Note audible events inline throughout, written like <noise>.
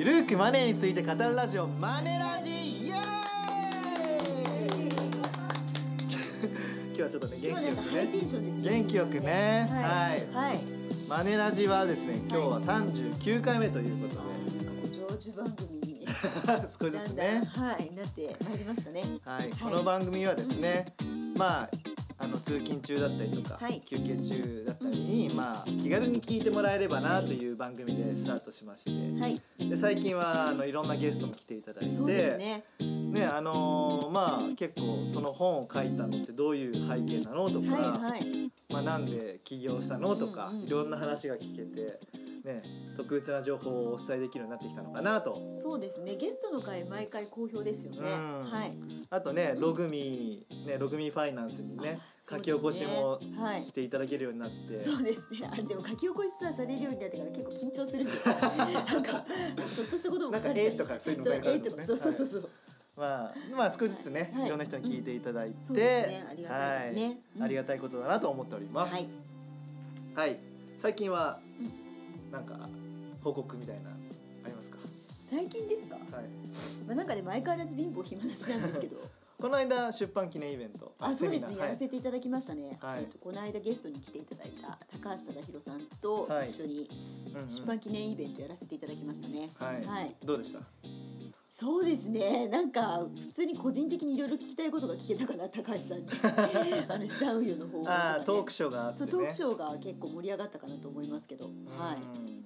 ゆるーくマネーについて語るラジオマネラジイエーイ！今日はちょっとね元気よくね。元気よくね。はい、はい、はい、マネラジはですね今日は39回目ということで、長寿番組に <laughs> 少しずつね。はいなってまいりましたね。はい、この番組はですね、まああの通勤中だったりとか、はい。休憩中だったりに、まあ気軽に聞いてもらえればなという番組でスタートしまして、はい。で最近はあのいろんなゲストも来ていただいて。そうですね。ねあのーまあ結構その本を書いたのってどういう背景なのとか、はいはい。まあ、なんで起業したのとか、うんうん。いろんな話が聞けて、ね、特別な情報をお伝えできるようになってきたのかなと。そうですね。ゲストの回毎回好評ですよね。うん。はい。あとねログミねログミファイナンスにね書き起こしもはい。していただけるようになって、そうですね。あれでも書き起こしさされるようになってから結構緊張するんですよなんかちょっとしたこともなんか絵とかそういうの書いてあるんですね。そうそうそう。そう、まあまあ少しずつね、はいい、ろんな人に聞いていただいて、ありがたいですねはいうんありがたいことだなと思っております。はいはい最近は、なんか報告みたいなありますか？最近ですか、はい。まあ、なんかでも相変わらず貧乏暇なしなんですけど <laughs> この間出版記念イベント。あそうですね、はいせていただきましたね、はいえっと、この間ゲストに来ていただいた高橋忠宏さんとはい一緒に出版記念イベントやらせていただきましたね、はい、どうでした？そうですね。なんか普通に個人的にいろいろ聞きたいことが聞けたかな高橋さんに。<laughs> あの資産運用の方法とか、トークショーがね。そうトークショーが結構盛り上がったかなと思いますけど、はい。うん。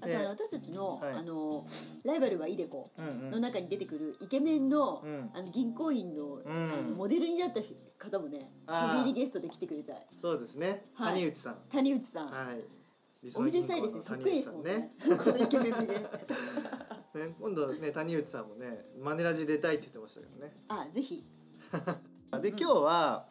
あとあの私たちの,、はい。あのライバルはイデコの中に出てくるイケメンの,、うんあの銀行員の,、ん。あのモデルになった方もね飛び入りゲストで来てくれた。いそうですね。はい。谷内さん。谷内さん、はい。お見せしたいですね。そっくりですもんね。ね。<laughs> このイケメンでね、今度ね谷内さんもねマネラジ出たいって言ってましたけどね。あぜひ。<laughs> で今日は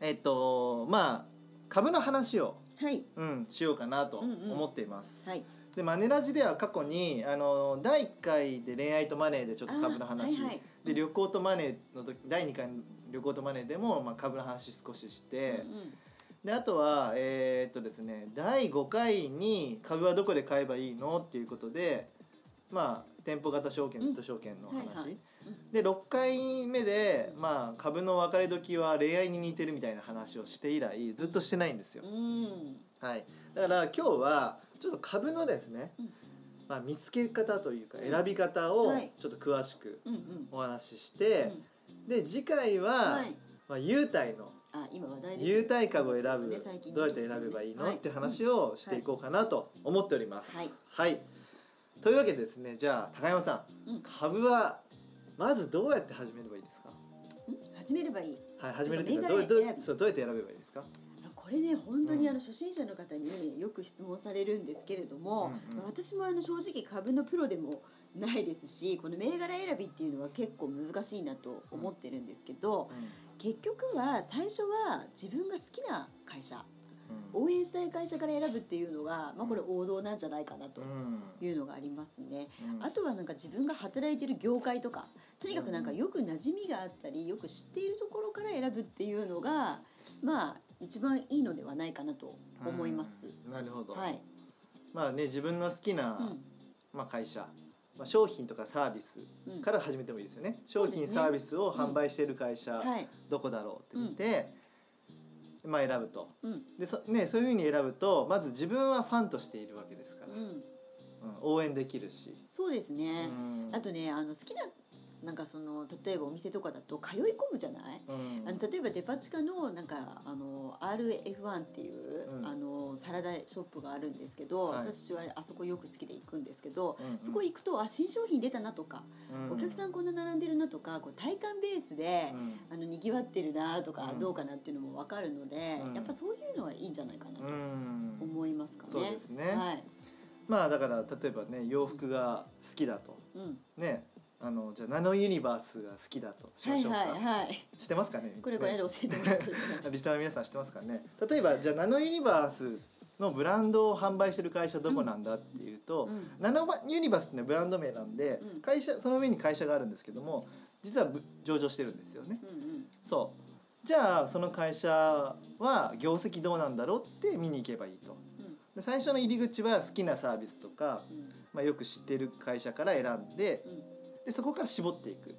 えっとまあ株の話を、はい。うん、しようかなとうんうん。思っています。はい。でマネラジでは過去にあの第1回で恋愛とマネーでちょっと株のあ話、はいはい。で旅行とマネーの時第2回の旅行とマネーでも、まあ、株の話少しして、うんうん。であとはえーっとですね第5回に株はどこで買えばいいのっていうことでまあ店舗型証券ネット証券の話、はいはい。で6回目で、まあ、株の別れ時は恋愛に似てるみたいな話をして以来ずっとしてないんですよ、うん。はい、だから今日はちょっと株のですね、うん。まあ、見つけ方というか選び方をはい。ちょっと詳しくお話しして、で次回は、はい。まあ、優待の優待株を選ぶどうやって選べばいいの、はい。って話をしていこうかなと思っております。はいというわけでですねじゃあ高山さん、うん。株はまずどうやって始めればいいですか、ん始めればいい。はい、始めるっていうそうどうやって選べばいいですか？これね本当にうん。あの初心者の方によく質問されるんですけれども、うんうんまあ私もあの正直株のプロでもないですしこの銘柄選びっていうのは結構難しいなと思ってるんですけど、結局は最初は自分が好きな会社うん応援したい会社から選ぶっていうのが、まあ、これ王道なんじゃないかなとうん。いうのがありますね。うん。あとはなんか自分が働いてる業界とかとにかくなんかよく馴染みがあったりよく知っているところから選ぶっていうのがまあ一番いいのではないかなと思います。うん。なるほど、はい、まあね自分の好きな、うん。まあ、会社、まあ、商品とかサービスうん。から始めてもいいですよね、商品そうですね。サービスを販売している会社、はい。どこだろうって見て、まあ選ぶと。うん。でそ,、ね、そういうふうに選ぶとまず自分はファンとしているわけですから、うん。うん、応援できるし、そうですね。うん。あとねあの好きななんかその例えばお店とかだと通い込むじゃない、うん。あの例えばデパ地下のなんかあの RF1 っていう、うん。あのサラダショップがあるんですけど、はい。私はあそこよく好きで行くんですけど、うんうん。そこ行くとあ新商品出たなとか、うん。お客さんこんな並んでるなとかこう体感ベースで、うん。あの賑わってるなとか、うん。どうかなっていうのも分かるので、うん。やっぱそういうのはいいんじゃないかなとうん。思いますかね。そうですね。はい。まあだから例えばね洋服が好きだと。うん。ねあのじゃあナノユニバースが好きだとしまはいしょうか、はいはい。知ってますかね？これこれで教えてもらってる。<laughs> リスナーの皆さん知ってますかね？例えばじゃあナノユニバースのブランドを販売してる会社どこなんだっていうと、うん。ナノユニバースってねブランド名なんで、うん。会社その上に会社があるんですけども実はぶ上場してるんですよね。うんうん。そう。じゃあその会社は業績どうなんだろうって見に行けばいいと。うん。で最初の入り口は好きなサービスとか、まあ、よく知っている会社から選んでうんでそこから絞っていくっ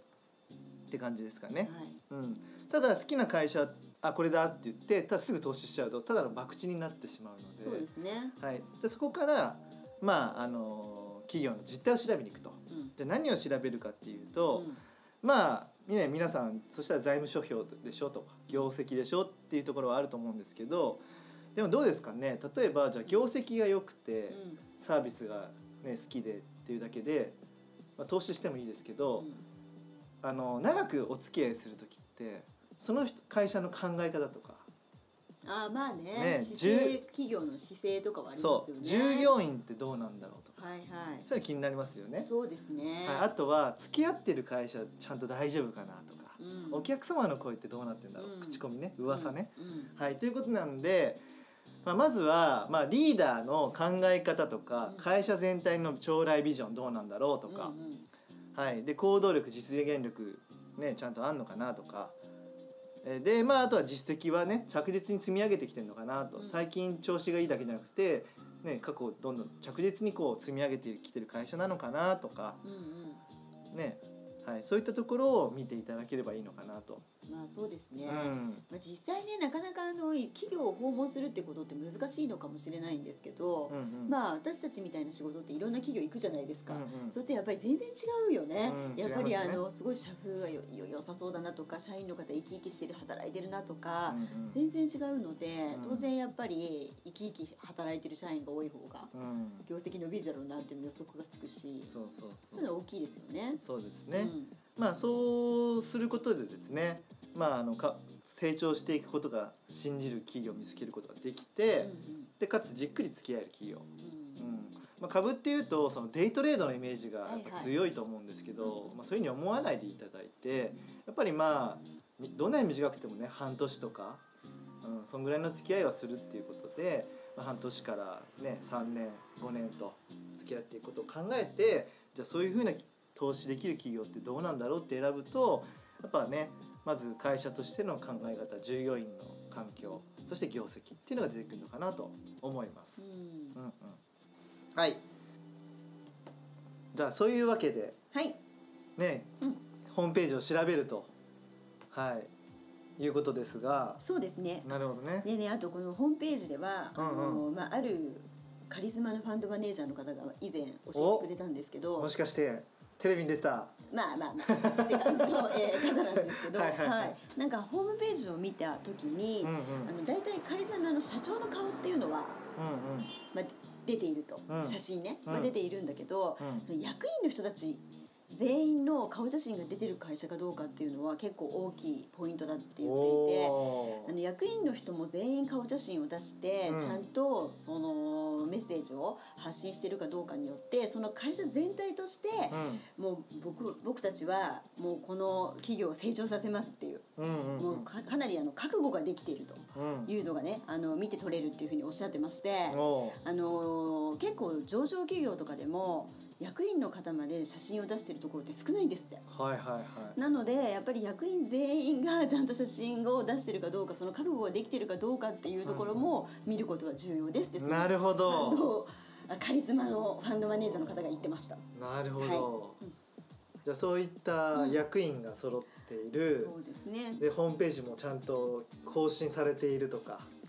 て感じですかね。はい。うん、ただ好きな会社あこれだって言ってただすぐ投資しちゃうとただの博打になってしまうので。そうですね。はい、でそこから、まああの企業の実態を調べに行くと。うん。で何を調べるかっていうと、うん。まあね皆さんそしたら財務諸表でしょとか業績でしょっていうところはあると思うんですけどでもどうですかね。例えばじゃあ業績が良くてうん。サービスが、ね、好きでっていうだけで、まあ、投資してもいいですけど、あの長くお付き合いする時ってその人会社の考え方とか。あーまあね。ね企業の姿勢とかはありますよね。従業員ってどうなんだろうとか。はいはい。それ気になりますよね。そうですね、はい、あとは付き合ってる会社ちゃんと大丈夫かなとか、うん。お客様の声ってどうなってんだろう、うん。口コミね。噂ね、うん。うん。はい。ということなんで、まあ、まずは、まあ、リーダーの考え方とかうん。会社全体の将来ビジョンどうなんだろうとか、うんうんはい、で行動力実現力、ね、ちゃんとあんのかなとか。えーでまああとは実績はね着実に積み上げてきてるのかなと、うん。最近調子がいいだけじゃなくて、ね、過去どんどん着実にこう積み上げてきてる会社なのかなとか、うんうん。ねはい、そういったところを見ていただければいいのかなと。まあそうですね、うん。まあ、実際ねなかなかあの企業を訪問するってことって難しいのかもしれないんですけど、うんうん。まあ私たちみたいな仕事っていろんな企業行くじゃないですか、うんうん。そしてやっぱり全然違うよね、うんやっぱりあのすごい社風がよよ良さそうだなとか社員の方生き生きしてる働いてるなとか、うんうん。全然違うので、うん。当然やっぱり生き生き働いてる社員が多い方がうん。業績伸びるだろうなっていう予測がつくしそういうのは大きいですよね。そうですね、うんまあそうすることでですねまああのか成長していくことが信じる企業を見つけることができて、でかつじっくり付き合える企業、まあ、株っていうとそのデイトレードのイメージがやっぱ強いと思うんですけど、うんまあ、そういうふうに思わないでいただいてやっぱりまあみどんなに短くてもね半年とか、うん、そんぐらいの付き合いはするっていうことで、まあ、半年からね3年5年と付き合っていくことを考えてじゃあそういうふうな投資できる企業ってどうなんだろうって選ぶとやっぱねまず会社としての考え方従業員の環境そして業績っていうのが出てくるのかなと思います。うん。うんうん。はい。じゃあそういうわけではい、ね、うん。ホームページを調べるとはいいうことですが。そうですね。なるほどね。でねあとこのホームページでは、うんうん。あのまああるカリスマのファンドマネージャーの方が以前教えてくれたんですけどもしかしてテレビに出てた。まあまあまあって感じの、えー方なんですけど <laughs> はいなんかホームページを見た時に、うんうん。あの大体会社のあの社長の顔っていうのは、うんうん。まあ、出ていると、うん。写真ね、うん。まあ、出ているんだけど、うん。その役員の人たち全員の顔写真が出てる会社かどうかっていうのは結構大きいポイントだって言っていて。おあの役員の人も全員顔写真を出して、うん。ちゃんとそのメッセージを発信してるかどうかによってその会社全体として、うん。もう僕僕たちはもうこの企業を成長させますっていう、うんうんうん。もうかかなりあの覚悟ができているとうん。いうのがねあの見て取れるっていうふうにおっしゃってまして、おあのー結構上場企業とかでも役員の方まで写真を出してるところって少ないんですって。はいはいはい。なのでやっぱり役員全員がちゃんと写真を出してるかどうかその覚悟ができてるかどうかっていうところも見ることが重要ですってそのなるほど。カリスマのファンドマネージャーの方が言ってました。なるほど、はい。うん。じゃあそういった役員が揃っている、そうですね。でホームページもちゃんと更新されているとか。ま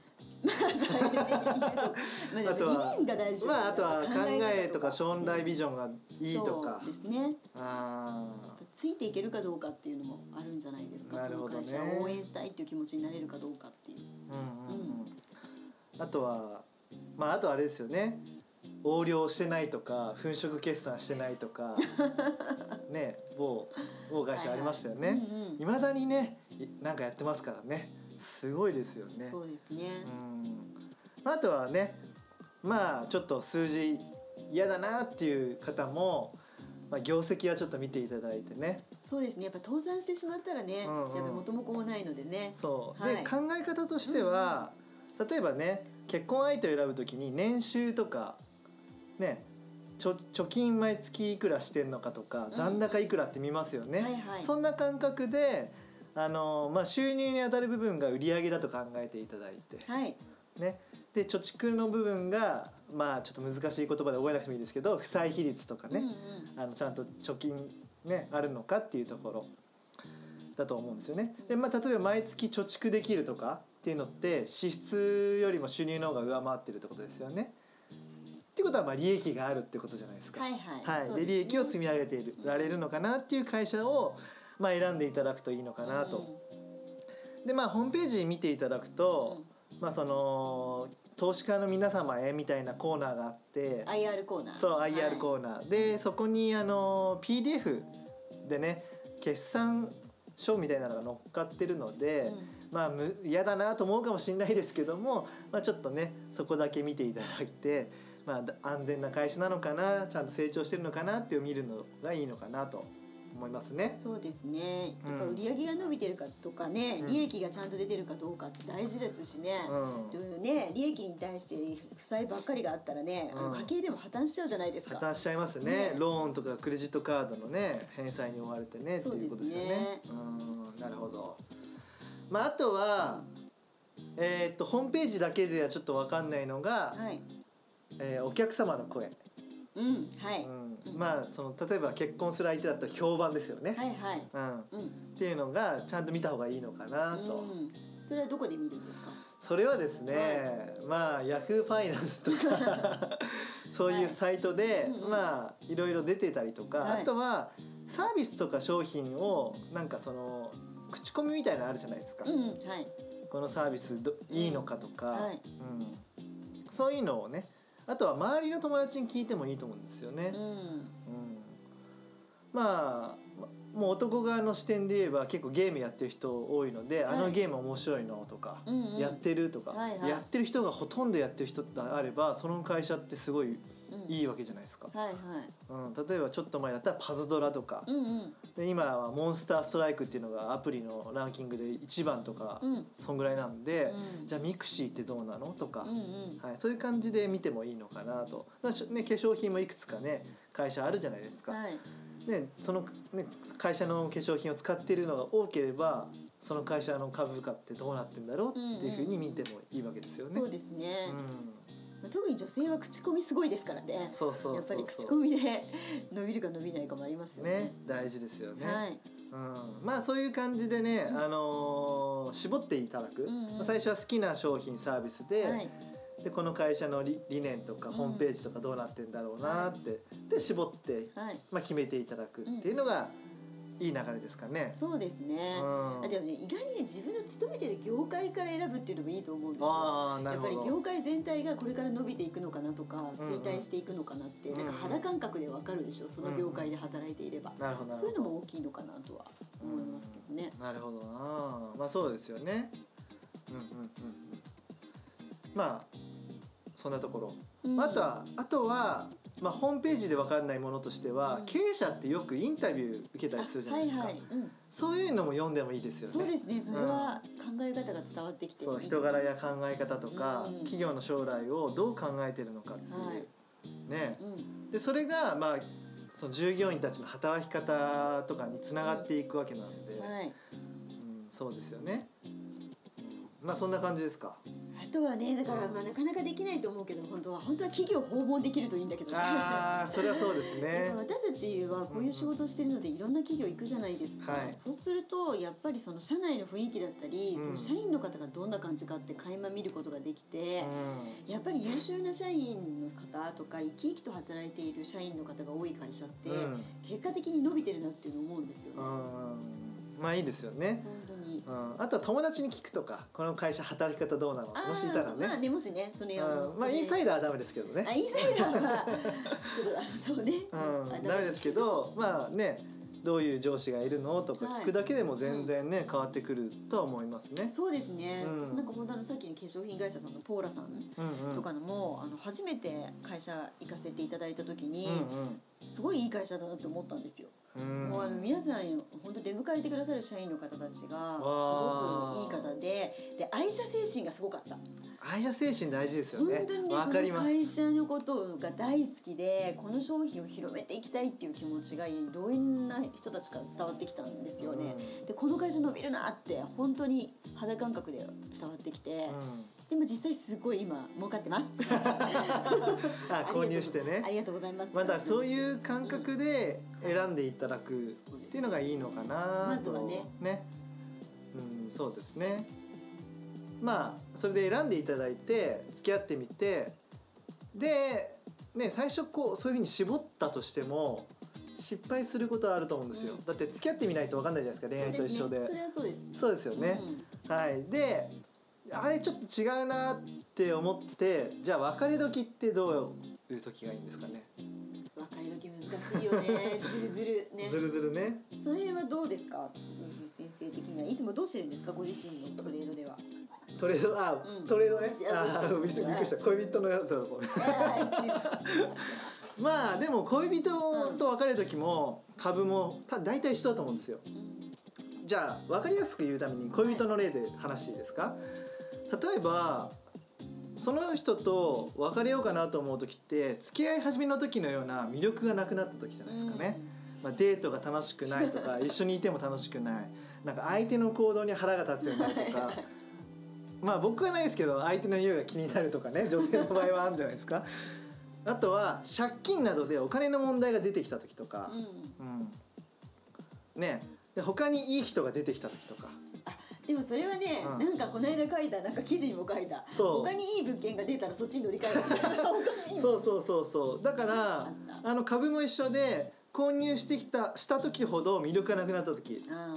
あ、あとはまああとは考えとか。考将来ビジョンがいいとか。そうですね。あついていけるかどうかっていうのもあるんじゃないですか。なるほどね。その会社を応援したいっていう気持ちになれるかどうかっていう。ーうんうん。うんあとはまああとはあれですよね。横領してないとか粉飾決算してないとか。<laughs> ね某某会社ありましたよね。はいはい。うんうん。だにねいなんかやってますからねすごいですよねそうですね。うんまああとはねまあちょっと数字嫌だなっていう方も、まあ、業績はちょっと見ていただいてねそうですね。やっぱ倒産してしまったらね、うんうんやっぱ元も子もないのでね。そう、はいで考え方としては、例えばね結婚相手を選ぶときに年収とかねちょ貯金毎月いくらしてんのかとかうん残高いくらって見ますよね、はいはい。そんな感覚であの、まあ、収入に当たる部分が売上だと考えていただいて、はい。ね、で貯蓄の部分がまあちょっと難しい言葉で覚えなくてもいいですけど負債比率とかね、うんうんあのちゃんと貯金ねあるのかっていうところだと思うんですよね。でまあ例えば毎月貯蓄できるとかっていうのって支出よりも収入の方が上回ってるってことですよね。っていうことはまあ利益があるってことじゃないですか。はいはいはい、です利益を積み上げているられるのかなっていう会社をまあ選んでいただくといいのかなと。でまあホームページ見ていただくと、まあその投資家の皆様へみたいなコーナーがあって、IR コーナー。そうはい IR コーナー。でそこにあの PDF でね決算書みたいなのが乗っかってるので、まあむ嫌だなと思うかもしれないですけども、まあ、ちょっとねそこだけ見ていただいて、まあ、だ安全な会社なのかなちゃんと成長してるのかなっていう見るのがいいのかなと思いますね。そうですね。うんやっぱ売り上げが伸びてるかとかね、うん。利益がちゃんと出てるかどうかって大事ですしね、うん。でね利益に対して負債ばっかりがあったらね、うん。家計でも破綻しちゃうじゃないですか。破綻しちゃいますね。ね。ローンとかクレジットカードのね返済に追われてねそうですね。いうことですよね。うんなるほど。まああとは、えーっとホームページだけではちょっとわかんないのが、はい。えーお客様の声、うんはい、うん、まあその例えば結婚する相手だったら評判ですよね、はいはい。うん、うんっていうのがちゃんと見た方がいいのかなと、うん、それはどこで見るんですか？それはですね、まあヤフーファイナンスとか <laughs> そういうサイトで、まあいろいろ出てたりとか、はい。あとはサービスとか商品をなんかその口コミみたいなのあるじゃないですか、うんうんはい。このサービスどいいのかとか、はい。うん、そういうのをねあとは周りの友達に聞いてもいいと思うんですよね。うん。うん。まあまもう男側の視点で言えば結構ゲームやってる人多いので、はい。あのゲーム面白いのとか、うんうん。やってるとか、はいはい。やってる人がほとんどやってる人であればその会社ってすごいうんいいわけじゃないですか、はいはい。うん、例えばちょっと前だったらパズドラとか、うんうん。で今はモンスターストライクっていうのがアプリのランキングで1番とか、うん。そんぐらいなんで、うん。じゃあミクシーってどうなのとか、うんうん。はい、そういう感じで見てもいいのかなと、だね、化粧品もいくつかね会社あるじゃないですか、はい。ね、その、ね、会社の化粧品を使っているのが多ければその会社の株価ってどうなってんだろうっていうふうに見てもいいわけですよね。そうですね、うんまあ特に女性は口コミすごいですからね。そうそうやっぱり口コミで伸びるか伸びないかもありますよね。ね大事ですよね。はい。うん、まあそういう感じでね、あのー絞っていただく、うんうん。まあ最初は好きな商品サービスで,、はい。でこの会社の理理念とかうん。ホームページとかどうなってんだろうなって、で絞って、はい。まあ、決めていただくっていうのがいい流れですかね。そうですね、うん。あでもね意外にね自分の勤めてる業界から選ぶっていうのもいいと思うんですよ。あーなやっぱり業界全体がこれから伸びていくのかなとかうん衰退していくのかなって、うんなんか肌感覚でわかるでしょその業界で働いていれば、なるほどなるほど。そういうのも大きいのかなとは思いますけどね、なるほどな。まあそうですよね。うんうんうんうん。まあそんなところ、うん。あとはあとは、まあ、ホームページで分かんないものとしては、うん。経営者ってよくインタビュー受けたりするじゃないですか、はいはい、うん、そういうのも読んでもいいですよね。そうですね。それは考え方が伝わってきてそういいと思います人柄や考え方とか、うん企業の将来をどう考えてるのかっていう、はい。ね。うん。でそれがまあその従業員たちの働き方とかにつながっていくわけなんで、はい。うん、そうですよね。うんまあそんな感じですか？あとはねだからまあなかなかできないと思うけど本当は。本当は企業訪問できるといいんだけどね。ああ、それはそうですね。ぱ。<laughs> 私たちはこういう仕事をしてるのでいろんな企業行くじゃないですか、はい。そうするとやっぱりその社内の雰囲気だったり、うん。その社員の方がどんな感じかって垣間見ることができて、うやっぱり優秀な社員の方とか生き生きと働いている社員の方が多い会社って、ん、うん、結果的に伸びてるなっていうのを思うんですよね。うん、まあいいですよね。本当にうん、あとは友達に聞くとか、この会社働き方どうなの、あもしいたらーそう。まあね。ねもしねそれあのうん、まあインサイダーはダメですけどね。あインサイダーは。ちょっとあそうね、うん、あダメですけど、まあね、どういう上司がいるの？とか聞くだけでも全然ね、変わってくるとは思いますね。そうですね、うん。私なんか本当あのさっきの化粧品会社さんのポーラさんうんうん。とかのも、あの初めて会社行かせていただいた時に、うん。すごいいい会社だなって思ったんですよ。うん。もうあの皆さん本当出迎えてくださる社員の方たちがすごくいい方でで愛社精神がすごかった。愛社精神大事ですよね本当に。ねわかります。その会社のことが大好きでこの商品を広めていきたいっていう気持ちがいろんな人たちから伝わってきたんですよね。でこの会社伸びるなって本当に肌感覚で伝わってきて。うんでも実際すごい今儲かってます。<laughs> あ購入してね。ありがとうございます。まだそういう感覚で選んでいただくっていうのがいいのかな。まずはね。ね。うんそうですね。まあそれで選んでいただいて付き合ってみてでね最初こうそういうふうに絞ったとしても失敗することはあると思うんですよ、うん。だって付き合ってみないと分かんないじゃないですか恋愛と一緒で。それはそうです。そうですよね、はい。であれちょっと違うなって思ってじゃあ別れ時ってどういう時がいいんですかね？うん別れ時難しいよね。ずるずるね。ずるずるね。それはどうですか？先生的には。いつもどうしてるんですか？ご自身のトレードでは。トレード？あ、うん。トレードね？あびっくりした。恋人のやつ <laughs> まあでも恋人と別れる時も株もた大体一緒だと思うんですよ。じゃあ分かりやすく言うために恋人の例で話していいですか、例えばその人と別れようかなと思う時って付き合い始めの時のような魅力がなくなった時じゃないですかね、まあ、デートが楽しくないとか <laughs> 一緒にいても楽しくない。なんか相手の行動に腹が立つようになるとか。まあ僕はないですけど相手の匂いが気になるとかね女性の場合はあるんじゃないですか。あとは借金などでお金の問題が出てきた時とか、うんうん。うん、ね。で他にいい人が出てきた時とかでもそれはね、うん。なんかこの間書いたなんか記事にも書いた。そう。他にいい物件が出たらそっちに乗り換える <laughs> 他にいいそうそうそうそう。だからあの株も一緒で購入してきたした時ほど魅力がなくなった時。あ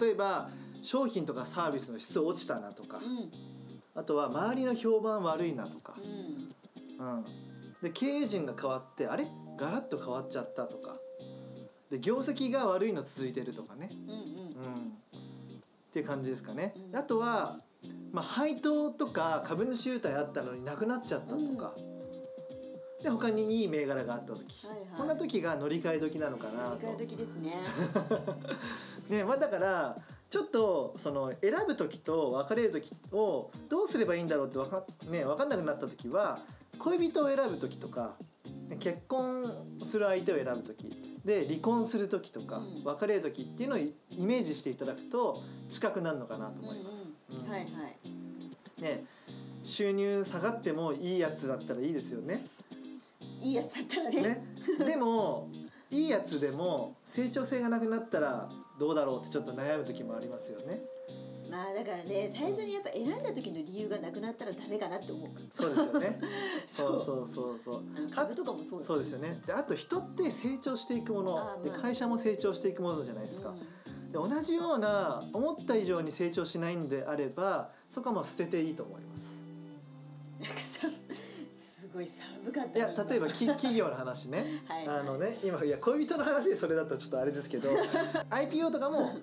例えば商品とかサービスの質落ちたなとか。ーうん。あとは周りの評判悪いなとか。う、ん。うん、で経営陣が変わってあれ？ガラッと変わっちゃったとか。で業績が悪いの続いてるとかね、うんうん。うん、っていう感じですかね、うんあとは、まあ、配当とか株主優待あったのになくなっちゃったとか、で他にいい銘柄があった時、はいはい。こんな時が乗り換え時なのかなと。乗り換え時ですね。<laughs> ねまあ、だからちょっとその選ぶ時と別れる時をどうすればいいんだろうってわか,、ね、分かんなくなった時は恋人を選ぶ時とかね結婚する相手を選ぶ時で離婚する時とか、うん。別れる時っていうのをイイメージしていただくと近くなるのかなと思います。うんうん。うん。はいはい。ね収入下がってもいいやつだったらいいですよね。いいやつだったらね。ね。でもいいやつでも成長性がなくなったらどうだろうってちょっと悩む時もありますよね。まあだからね最初にやっぱ選んだ時の理由がなくなったらダメかなって思う。そうですよね。<laughs> そう。そうそうそう株とかもそうだそうですよね。であと人って成長していくもの。まあ。会社も成長していくものじゃないですか。で同じような思った以上に成長しないんであればそこはもう捨てていいと思います。なんかさすごい寒かったいや例えばき <laughs> 企業の話ね。はいはい。あのね今いや恋人の話でそれだとちょっとあれですけど。<laughs> IPO とかも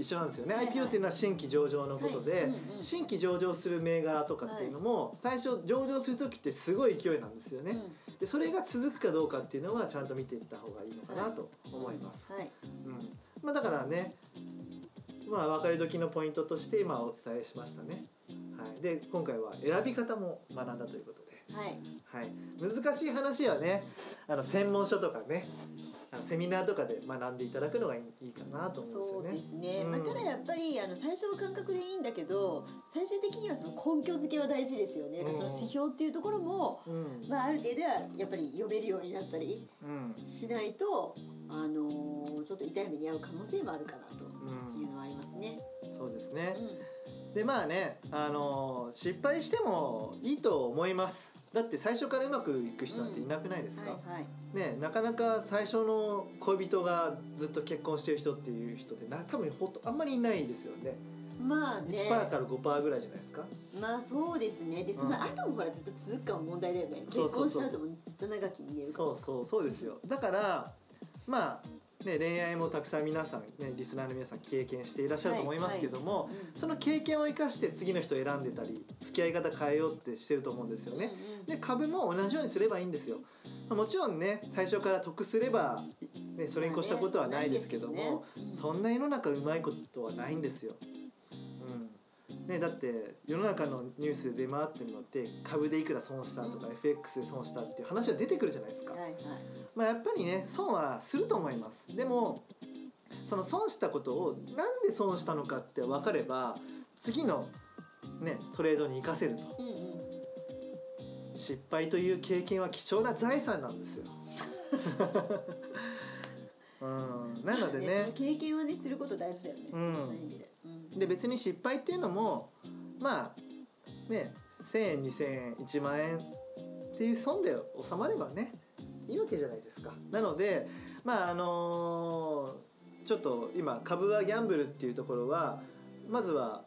一緒なんですよね、はいはい。IPO っていうのは新規上場のことで、はい。うんうん。新規上場する銘柄とかっていうのも、最初上場する時ってすごい勢いなんですよね、うん。でそれが続くかどうかっていうのはちゃんと見ていった方がいいのかなと思います、はい。うん。まあ、だからねまあ別れ時のポイントとして今お伝えしましたね、はい、で今回は選び方も学んだということで。はい。はい、難しい話はねあの専門書とかねセミナーとかで学んでいただくのがいいかなと思そううんでよね。ですすね、うんまあ、ただやっぱりあの最初の感覚でいいんだけど最終的にはその根拠付けは大事ですよね、うんその指標っていうところも、うんまあ、ある程度はやっぱり読めるようになったりうんしないと、あのーちょっと痛い目に遭う可能性もあるかなとうんいうのはありますね。そうですねう。んでまあね、あのー失敗してもいいと思います。だって最初からうまくいく人なんていなくないですか、はいはい。ねなかなか最初の恋人がずっと結婚してる人っていう人ってな多分ほんとあんまりいないですよね。まあね。1%から5%ぐらいじゃないですか？まあそうですね。でその後もほらずっと続くかも問題だよね、そうそうそう。結婚した後もずっと長きに言えるそうそうそうですよ。だからまあね恋愛もたくさん皆さんねリスナーの皆さん経験していらっしゃると思いますけども、はいはいうんその経験を生かして次の人を選んでたり付き合い方変えようってしてると思うんですよね。うんうんで株も同じようにすればいいんですよ。まあもちろんね最初から得すれば、ね、それに越したことはないですけども、まあねそんな世の中うまいことはないんですよ。うんね、だって世の中のニュースで出回ってるのって株でいくら損したとか、うん。FX で損したっていう話が出てくるじゃないですか。はいはい。まあ、やっぱりね損はすると思います。でもその損したことをなんで損したのかって分かれば次の、ね、トレードに生かせると。うんうん。失敗という経験は貴重な財産なんですよ。<laughs> <laughs> うん、なのでそねの経験はねすること大事だよね。うんで別に失敗っていうのもまあね1,000円2,000円1万円っていう損で収まればねいいわけじゃないですか。なのでまああのちょっと今株はギャンブルっていうところはまずは、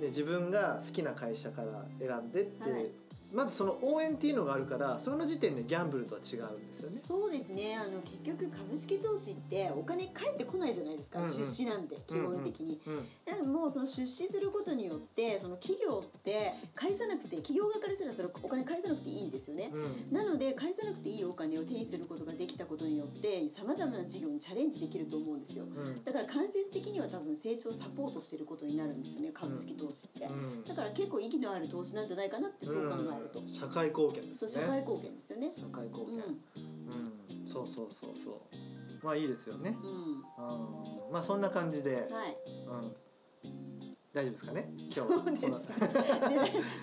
ね、自分が好きな会社から選んでって、はいまずその応援っていうのがあるからその時点でギャンブルとは違うんですよね。そうですね。あの結局株式投資ってお金返ってこないじゃないですか、うんうん。出資なんで基本的に、うんだからもうその出資することによってその企業って返さなくて企業側からしたらそれお金返さなくていいんですよね、うん。なので返さなくていいお金を手にすることができたことによってさまざまな事業にチャレンジできると思うんですよ。うん。だから間接的には多分成長をサポートしてることになるんですよね株式投資って、うん。だから結構意義のある投資なんじゃないかなってそう考えると、うん社会貢献ですね。社会貢献ですよね。社会貢献、うん。うん、そうそうそうそう。まあいいですよね、うん。うん、まあそんな感じで、はい。うん、大丈夫ですかね？今日そうですこの <laughs> で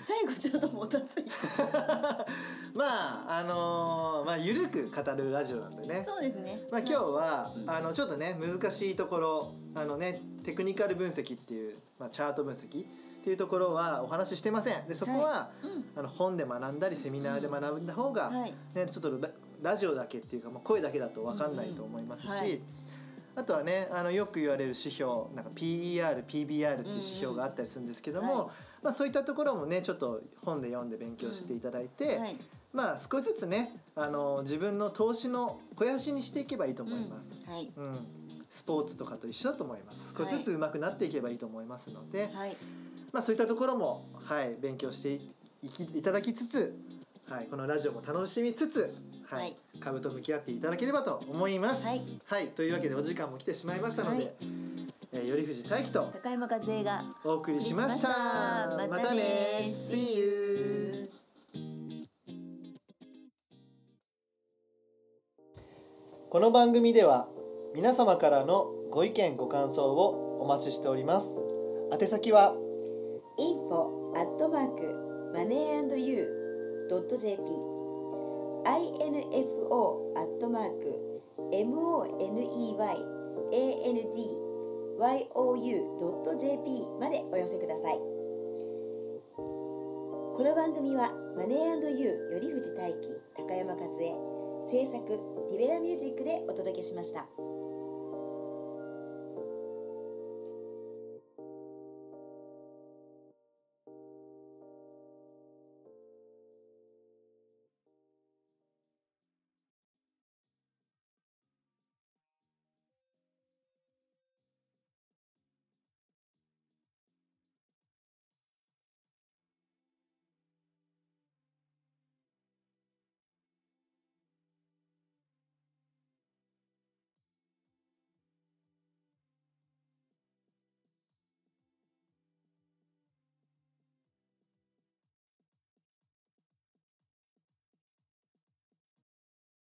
最後ちょっともたついて。<laughs> まああのーまあゆるく語るラジオなんでね。そうですね。まあ今日は、うん。あのちょっとね難しいところあのねテクニカル分析っていう、まあ、チャート分析っていうところはお話ししてません。でそこは、うん。あの本で学んだりセミナーで学んだ方が、はい。ね、ちょっとララジオだけっていうか、まあ、声だけだと分かんないと思いますし、うんうんはい。あとはねあのよく言われる指標なんか PER、PBR っていう指標があったりするんですけども、うんうんはまあ、そういったところもねちょっと本で読んで勉強していただいて、はい。まあ少しずつねあの自分の投資の肥やしにしていけばいいと思います。うん。はい。うん。スポーツとかと一緒だと思います。少しずつ上手くなっていけばいいと思いますので、はいまあ、そういったところも、はい、勉強していきいただきつつ、はい、このラジオも楽しみつつ、はいはい株と向き合っていただければと思います。はいというわけでお時間も来てしまいましたので、はいえー、頼藤大樹と高山和恵がお送りしました。またね See you! この番組では皆様からのご意見ご感想をお待ちしております。宛先は info アットマークマネー &you ドット jp info アットマーク money and you ドット jp までお寄せくださいこの番組はマネー &you 頼藤大輝高山和恵制作リベラミュージックでお届けしました。